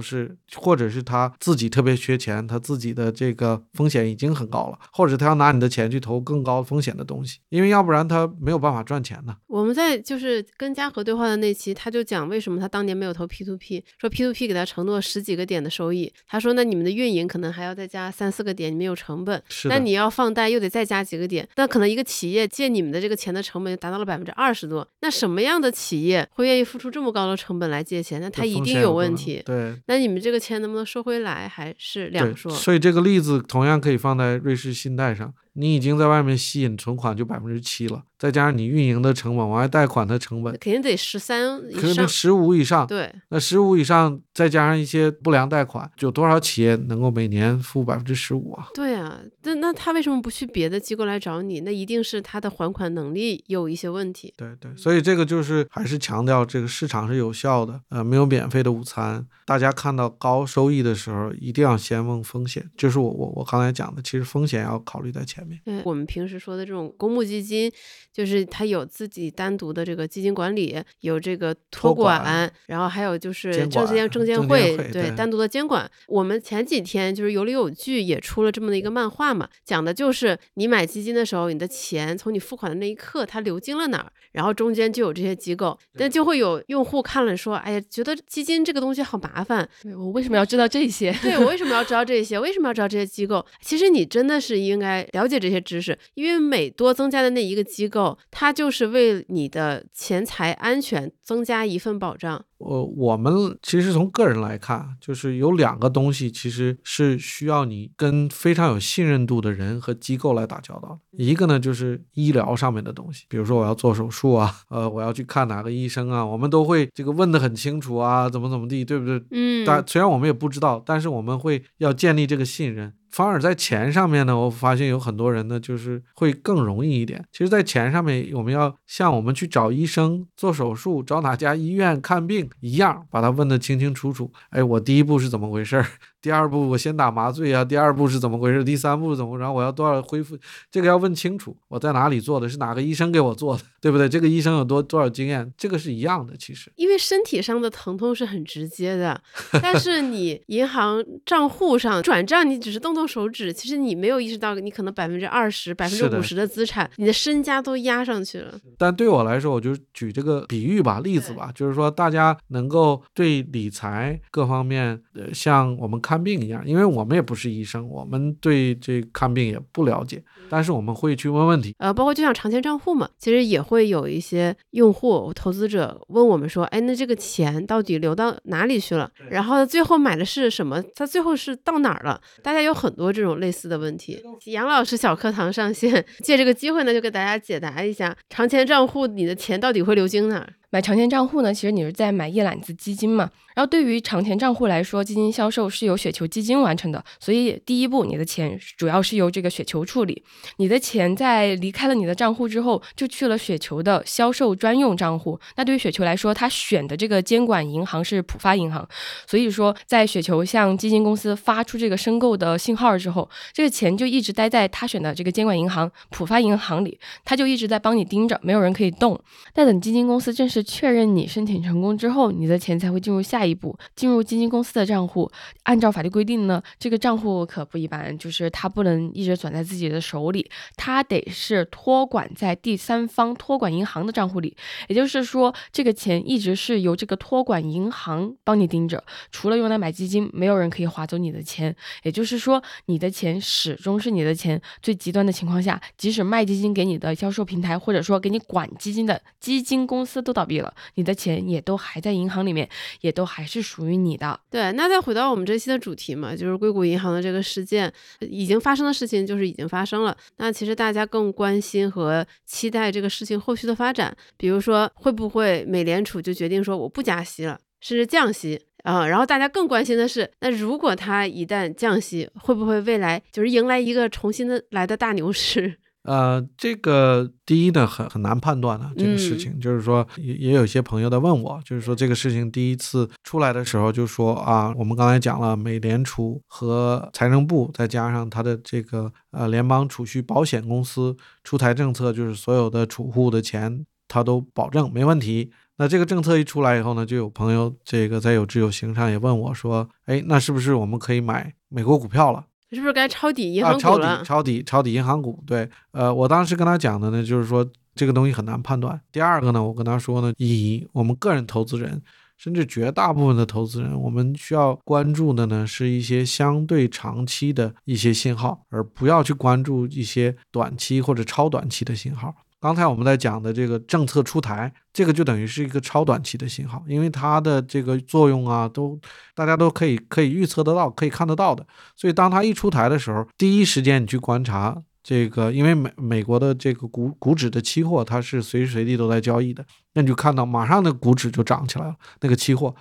是，或者是他自己特别缺钱，他自己的这个风险已经很高了，或者他要拿你的钱去投更高风险的东西，因为要不然他没有办法赚钱呢。我们在就是跟嘉禾对话的那期，他就讲为什么他当年没有投 P to P，说 P to P 给他承诺十几个点的收益，他说那你们的运营可能还要再加三四个点，你们有成本，是，那你要放贷又得再加几个点，那可能一个企业借你们的这个钱的成本就达到了百分之二十多，那什么样的企业会愿意付出这么高的成本来借钱？那他一定有问题。对，那你们这个钱能不能收回来，还是两，说。所以这个例子同样可以放在瑞士信贷上。你已经在外面吸引存款就百分之七了，再加上你运营的成本，往外贷款的成本，肯定得十三以上。可能十五以上。对，那十五以上，再加上一些不良贷款，有多少企业能够每年付百分之十五啊？对啊，那那他为什么不去别的机构来找你？那一定是他的还款能力有一些问题。对对，所以这个就是还是强调这个市场是有效的，呃，没有免费的午餐。大家看到高收益的时候，一定要先问风险，就是我我我刚才讲的，其实风险要考虑在前面。对，我们平时说的这种公募基金，就是它有自己单独的这个基金管理，有这个托托管管，然后还有就是证监证监会对单独的监管。我们前几天就是有理有据也出了这么的一个漫画嘛，讲的就是你买基金的时候，你的钱从你付款的那一刻它流经了哪儿，然后中间就有这些机构，但就会有用户看了说，哎呀，觉得基金这个东西好麻烦，对我为什么要知道这些？对我为什么要知道这些？为什么要知道这些机构？其实你真的是应该了解这些知识，因为每多增加的那一个机构，它就是为你的钱财安全增加一份保障。呃，我们其实从个人来看，就是有两个东西其实是需要你跟非常有信任度的人和机构来打交道。一个呢就是医疗上面的东西，比如说我要做手术啊，呃，我要去看哪个医生啊，我们都会这个问得很清楚啊，怎么怎么地，对不对？嗯，但虽然我们也不知道，但是我们会要建立这个信任。反而在钱上面呢，我发现有很多人呢，就是会更容易一点。其实，在钱上面，我们要像我们去找医生做手术、找哪家医院看病一样，把它问得清清楚楚。哎，我第一步是怎么回事儿？第二步我先打麻醉啊，第二步是怎么回事？第三步是怎么？然后我要多少恢复？这个要问清楚。我在哪里做的？是哪个医生给我做的？对不对？这个医生有多多少经验？这个是一样的，其实。因为身体上的疼痛是很直接的，但是你银行账户上转账，你只是动动手指，其实你没有意识到，你可能百分之二十、百分之五十的资产，你的身家都压上去了。但对我来说，我就举这个比喻吧，例子吧，就是说大家能够对理财各方面，呃，像我们看病一样，因为我们也不是医生，我们对这看病也不了解，但是我们会去问问题。呃，包括就像长钱账户嘛，其实也会有一些用户、投资者问我们说，哎，那这个钱到底流到哪里去了？然后最后买的是什么？它最后是到哪儿了？大家有很多这种类似的问题。杨老师小课堂上线，借这个机会呢，就给大家解答一下长钱账户你的钱到底会流经哪儿？买长钱账户呢，其实你是在买一揽子基金嘛。然后对于长钱账户来说，基金销售是由雪球基金完成的，所以第一步你的钱主要是由这个雪球处理。你的钱在离开了你的账户之后，就去了雪球的销售专用账户。那对于雪球来说，它选的这个监管银行是浦发银行，所以说在雪球向基金公司发出这个申购的信号之后，这个钱就一直待在他选的这个监管银行浦发银行里，他就一直在帮你盯着，没有人可以动。但等基金公司正式确认你申请成功之后，你的钱才会进入下一步，进入基金公司的账户。按照法律规定呢，这个账户可不一般，就是它不能一直转在自己的手里，它得是托管在第三方托管银行的账户里。也就是说，这个钱一直是由这个托管银行帮你盯着，除了用来买基金，没有人可以划走你的钱。也就是说，你的钱始终是你的钱。最极端的情况下，即使卖基金给你的销售平台，或者说给你管基金的基金公司都倒闭了，你的钱也都还在银行里面，也都还是属于你的。对，那再回到我们这期的主题嘛，就是硅谷银行的这个事件已经发生的事情，就是已经发生了。那其实大家更关心和期待这个事情后续的发展，比如说会不会美联储就决定说我不加息了，甚至降息啊？然后大家更关心的是，那如果它一旦降息，会不会未来就是迎来一个重新的来的大牛市？呃，这个第一呢，很很难判断的这个事情，就是说也也有些朋友在问我，就是说这个事情第一次出来的时候，就说啊，我们刚才讲了，美联储和财政部再加上它的这个呃联邦储蓄保险公司出台政策，就是所有的储户的钱它都保证没问题。那这个政策一出来以后呢，就有朋友这个在有志有行上也问我说，哎，那是不是我们可以买美国股票了？是不是该抄底银行股了？抄底，抄底，抄底银行股。对，呃，我当时跟他讲的呢，就是说这个东西很难判断。第二个呢，我跟他说呢，以我们个人投资人，甚至绝大部分的投资人，我们需要关注的呢，是一些相对长期的一些信号，而不要去关注一些短期或者超短期的信号。刚才我们在讲的这个政策出台，这个就等于是一个超短期的信号，因为它的这个作用啊，都大家都可以可以预测得到，可以看得到的。所以当它一出台的时候，第一时间你去观察这个，因为美美国的这个股股指的期货，它是随时随地都在交易的，那你就看到马上那股指就涨起来了，那个期货。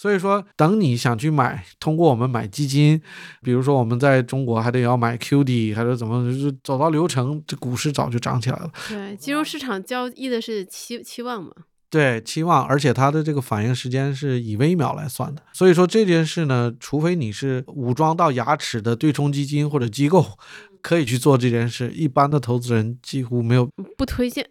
所以说，等你想去买，通过我们买基金，比如说我们在中国还得要买 QD，还是怎么，就是走到流程，这股市早就涨起来了。对，金融市场交易的是期期望嘛？对，期望，而且它的这个反应时间是以微秒来算的。所以说这件事呢，除非你是武装到牙齿的对冲基金或者机构，可以去做这件事，一般的投资人几乎没有不推荐。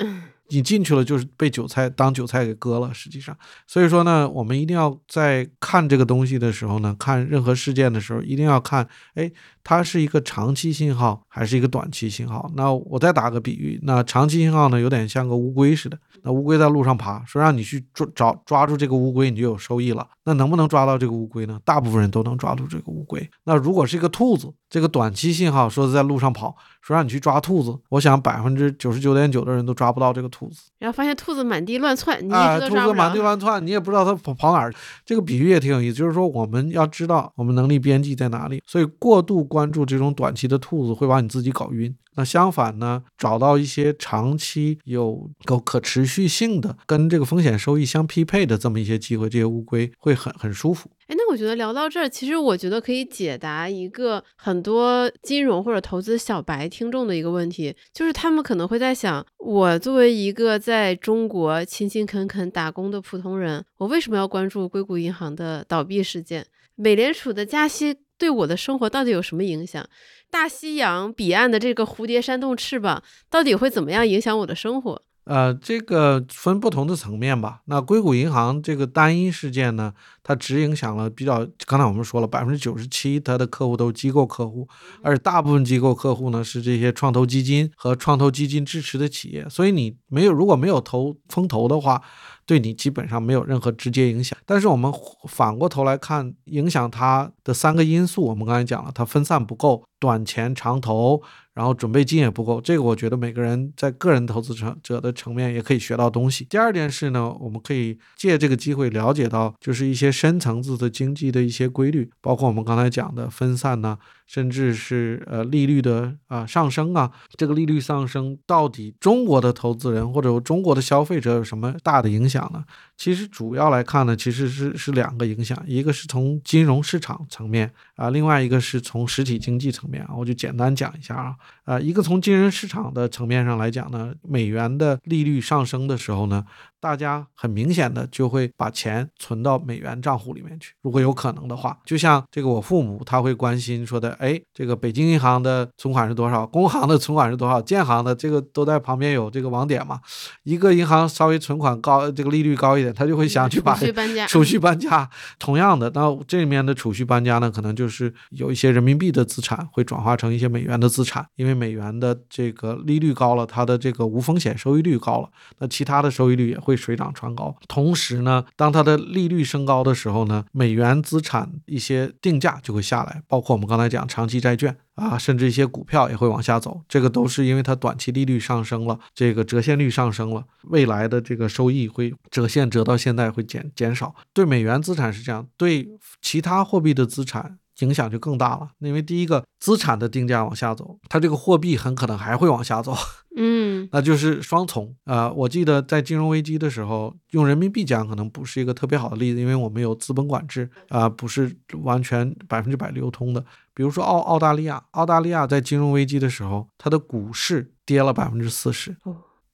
你进去了就是被韭菜当韭菜给割了，实际上，所以说呢，我们一定要在看这个东西的时候呢，看任何事件的时候，一定要看，哎，它是一个长期信号还是一个短期信号？那我再打个比喻，那长期信号呢，有点像个乌龟似的，那乌龟在路上爬，说让你去抓找抓住这个乌龟，你就有收益了。那能不能抓到这个乌龟呢？大部分人都能抓住这个乌龟。那如果是一个兔子，这个短期信号说是在路上跑，说让你去抓兔子，我想百分之九十九点九的人都抓不到这个兔子。然后发现兔子满地乱窜，你啊，兔子满地乱窜，你也不知道它跑跑哪儿。这个比喻也挺有意思，就是说我们要知道我们能力边际在哪里，所以过度关注这种短期的兔子会把你自己搞晕。那相反呢，找到一些长期有够可持续性的，跟这个风险收益相匹配的这么一些机会，这些乌龟会很很舒服。哎，那我觉得聊到这儿，其实我觉得可以解答一个很多金融或者投资小白听众的一个问题，就是他们可能会在想，我作为一个在中国勤勤恳恳打工的普通人，我为什么要关注硅谷银行的倒闭事件？美联储的加息对我的生活到底有什么影响？大西洋彼岸的这个蝴蝶扇动翅膀，到底会怎么样影响我的生活？呃，这个分不同的层面吧。那硅谷银行这个单一事件呢，它只影响了比较，刚才我们说了，百分之九十七它的客户都是机构客户，而大部分机构客户呢是这些创投基金和创投基金支持的企业。所以你没有如果没有投风投的话，对你基本上没有任何直接影响。但是我们反过头来看，影响它的三个因素，我们刚才讲了，它分散不够，短钱长投。然后准备金也不够，这个我觉得每个人在个人投资者者的层面也可以学到东西。第二件事呢，我们可以借这个机会了解到，就是一些深层次的经济的一些规律，包括我们刚才讲的分散呢，甚至是呃利率的啊上升啊，这个利率上升到底中国的投资人或者中国的消费者有什么大的影响呢？其实主要来看呢，其实是是两个影响，一个是从金融市场层面啊，另外一个是从实体经济层面啊，我就简单讲一下啊，呃，一个从金融市场的层面上来讲呢，美元的利率上升的时候呢。大家很明显的就会把钱存到美元账户里面去，如果有可能的话，就像这个我父母他会关心说的，哎，这个北京银行的存款是多少，工行的存款是多少，建行的这个都在旁边有这个网点嘛，一个银行稍微存款高，这个利率高一点，他就会想去把储蓄搬家，储蓄搬家。同样的，那这里面的储蓄搬家呢，可能就是有一些人民币的资产会转化成一些美元的资产，因为美元的这个利率高了，它的这个无风险收益率高了，那其他的收益率也会。水涨船高，同时呢，当它的利率升高的时候呢，美元资产一些定价就会下来，包括我们刚才讲长期债券啊，甚至一些股票也会往下走。这个都是因为它短期利率上升了，这个折现率上升了，未来的这个收益会折现折到现在会减减少。对美元资产是这样，对其他货币的资产影响就更大了，因为第一个资产的定价往下走，它这个货币很可能还会往下走。嗯，那就是双重啊！我记得在金融危机的时候，用人民币讲可能不是一个特别好的例子，因为我们有资本管制啊，不是完全百分之百流通的。比如说澳澳大利亚，澳大利亚在金融危机的时候，它的股市跌了百分之四十，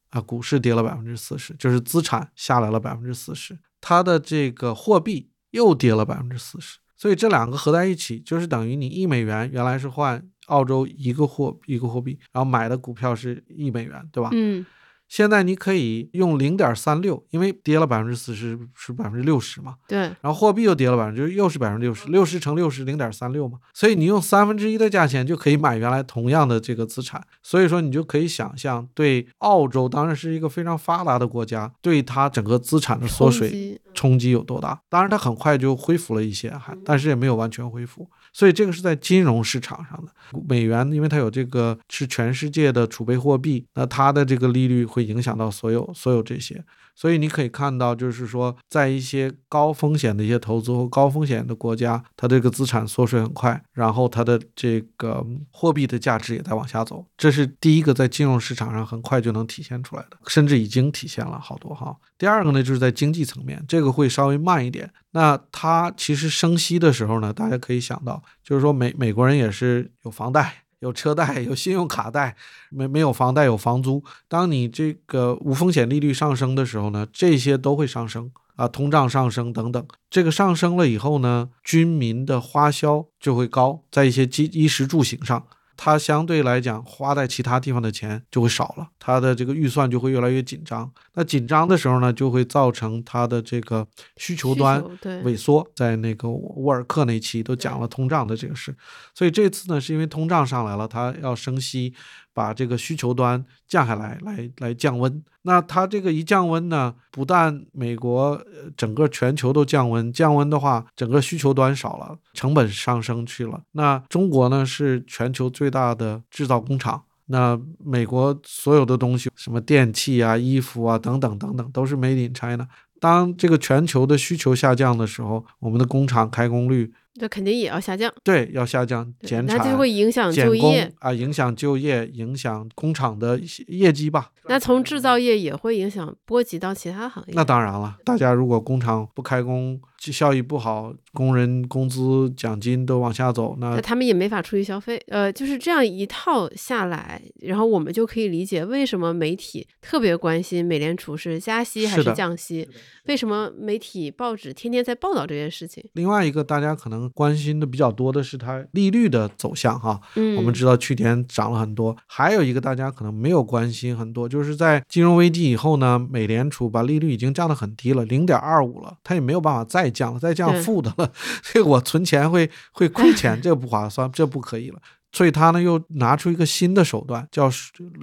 啊，股市跌了百分之四十，就是资产下来了百分之四十，它的这个货币又跌了百分之四十，所以这两个合在一起，就是等于你一美元原来是换。澳洲一个货一个货币，然后买的股票是一美元，对吧？嗯。现在你可以用零点三六，因为跌了百分之四十，是百分之六十嘛？对。然后货币又跌了百分之，又是百分之六十，六十乘六十，零点三六嘛。所以你用三分之一的价钱就可以买原来同样的这个资产。所以说你就可以想象，对澳洲当然是一个非常发达的国家，对它整个资产的缩水冲击有多大？当然它很快就恢复了一些，还但是也没有完全恢复。所以这个是在金融市场上的美元，因为它有这个是全世界的储备货币，那它的这个利率会影响到所有所有这些。所以你可以看到，就是说，在一些高风险的一些投资和高风险的国家，它这个资产缩水很快，然后它的这个货币的价值也在往下走。这是第一个在金融市场上很快就能体现出来的，甚至已经体现了好多哈。第二个呢，就是在经济层面，这个会稍微慢一点。那它其实升息的时候呢，大家可以想到，就是说美美国人也是有房贷。有车贷，有信用卡贷，没没有房贷，有房租。当你这个无风险利率上升的时候呢，这些都会上升啊，通胀上升等等。这个上升了以后呢，军民的花销就会高，在一些基衣食住行上。它相对来讲花在其他地方的钱就会少了，它的这个预算就会越来越紧张。那紧张的时候呢，就会造成它的这个需求端萎缩。在那个沃尔克那期都讲了通胀的这个事，所以这次呢是因为通胀上来了，它要升息。把这个需求端降下来，来来降温。那它这个一降温呢，不但美国整个全球都降温，降温的话，整个需求端少了，成本上升去了。那中国呢是全球最大的制造工厂，那美国所有的东西，什么电器啊、衣服啊等等等等，都是 made in China。当这个全球的需求下降的时候，我们的工厂开工率。这肯定也要下降，对，要下降，减产，那就会影响就业啊，影响就业，影响工厂的业绩吧。那从制造业也会影响波及到其他行业。那当然了，大家如果工厂不开工，效益不好，工人工资奖金都往下走，那他们也没法出去消费。呃，就是这样一套下来，然后我们就可以理解为什么媒体特别关心美联储是加息还是降息，为什么媒体报纸天天在报道这件事情。另外一个大家可能关心的比较多的是它利率的走向哈。嗯，我们知道去年涨了很多，还有一个大家可能没有关心很多，就是在金融危机以后呢，美联储把利率已经降得很低了，零点二五了，它也没有办法再。降了，再降负的了，这个我存钱会会亏钱，这个不划算，这不可以了。所以他呢又拿出一个新的手段，叫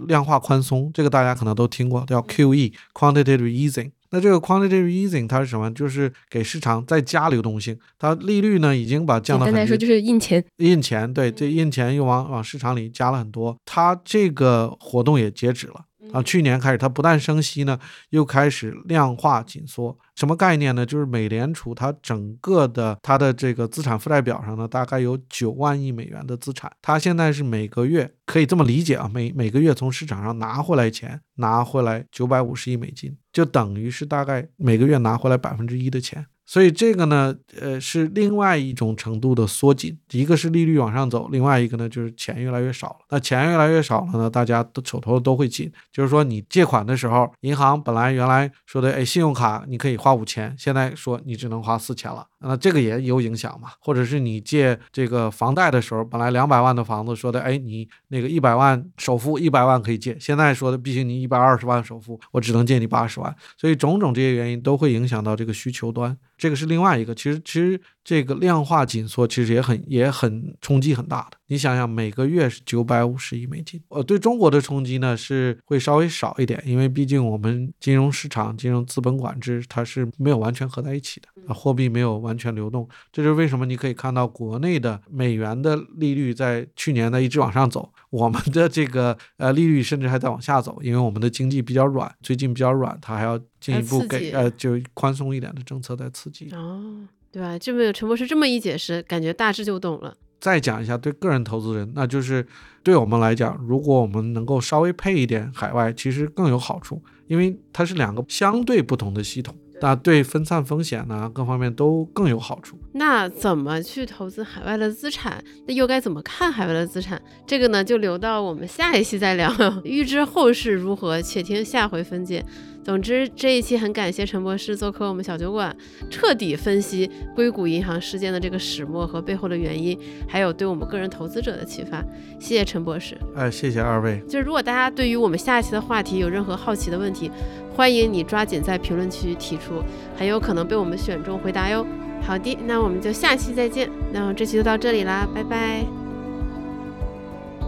量化宽松，这个大家可能都听过，叫 QE（Quantitative Easing）。那这个 Quantitative Easing 它是什么？就是给市场再加流动性。它利率呢已经把降到很低。刚才说就是印钱，印钱，对，这印钱又往往市场里加了很多，它这个活动也截止了。啊，去年开始它不但升息呢，又开始量化紧缩。什么概念呢？就是美联储它整个的它的这个资产负债表上呢，大概有九万亿美元的资产。它现在是每个月可以这么理解啊，每每个月从市场上拿回来钱，拿回来九百五十亿美金，就等于是大概每个月拿回来百分之一的钱。所以这个呢，呃，是另外一种程度的缩紧。一个是利率往上走，另外一个呢就是钱越来越少了。那钱越来越少了呢，大家都手头都会紧。就是说，你借款的时候，银行本来原来说的，哎，信用卡你可以花五千，现在说你只能花四千了。那这个也有影响嘛？或者是你借这个房贷的时候，本来两百万的房子说的，哎，你那个一百万首付，一百万可以借，现在说的毕竟你一百二十万首付，我只能借你八十万。所以种种这些原因都会影响到这个需求端，这个是另外一个。其实，其实。这个量化紧缩其实也很也很冲击很大的，你想想每个月是九百五十亿美金，呃，对中国的冲击呢是会稍微少一点，因为毕竟我们金融市场、金融资本管制它是没有完全合在一起的，啊，货币没有完全流动，这就是为什么你可以看到国内的美元的利率在去年呢一直往上走，我们的这个呃利率甚至还在往下走，因为我们的经济比较软，最近比较软，它还要进一步给呃就宽松一点的政策在刺激哦。对吧？这么陈博士这么一解释，感觉大致就懂了。再讲一下，对个人投资人，那就是对我们来讲，如果我们能够稍微配一点海外，其实更有好处，因为它是两个相对不同的系统。那对分散风险呢，各方面都更有好处。那怎么去投资海外的资产？那又该怎么看海外的资产？这个呢，就留到我们下一期再聊。预知后事如何，且听下回分解。总之，这一期很感谢陈博士做客我们小酒馆，彻底分析硅谷银行事件的这个始末和背后的原因，还有对我们个人投资者的启发。谢谢陈博士。哎，谢谢二位。就是如果大家对于我们下一期的话题有任何好奇的问题，欢迎你抓紧在评论区提出，很有可能被我们选中回答哟。好的，那我们就下期再见。那么这期就到这里啦，拜拜。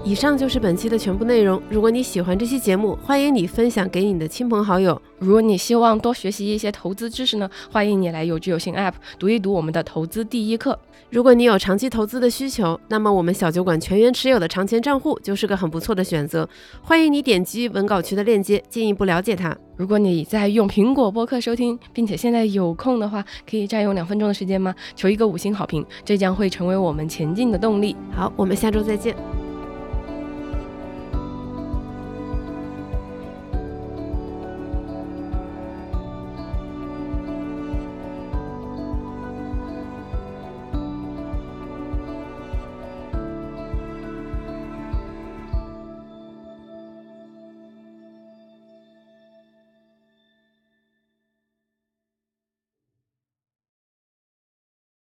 以上就是本期的全部内容。如果你喜欢这期节目，欢迎你分享给你的亲朋好友。如果你希望多学习一些投资知识呢，欢迎你来有知有行 App 读一读我们的投资第一课。如果你有长期投资的需求，那么我们小酒馆全员持有的长钱账户就是个很不错的选择。欢迎你点击文稿区的链接，进一步了解它。如果你在用苹果播客收听，并且现在有空的话，可以占用两分钟的时间吗？求一个五星好评，这将会成为我们前进的动力。好，我们下周再见。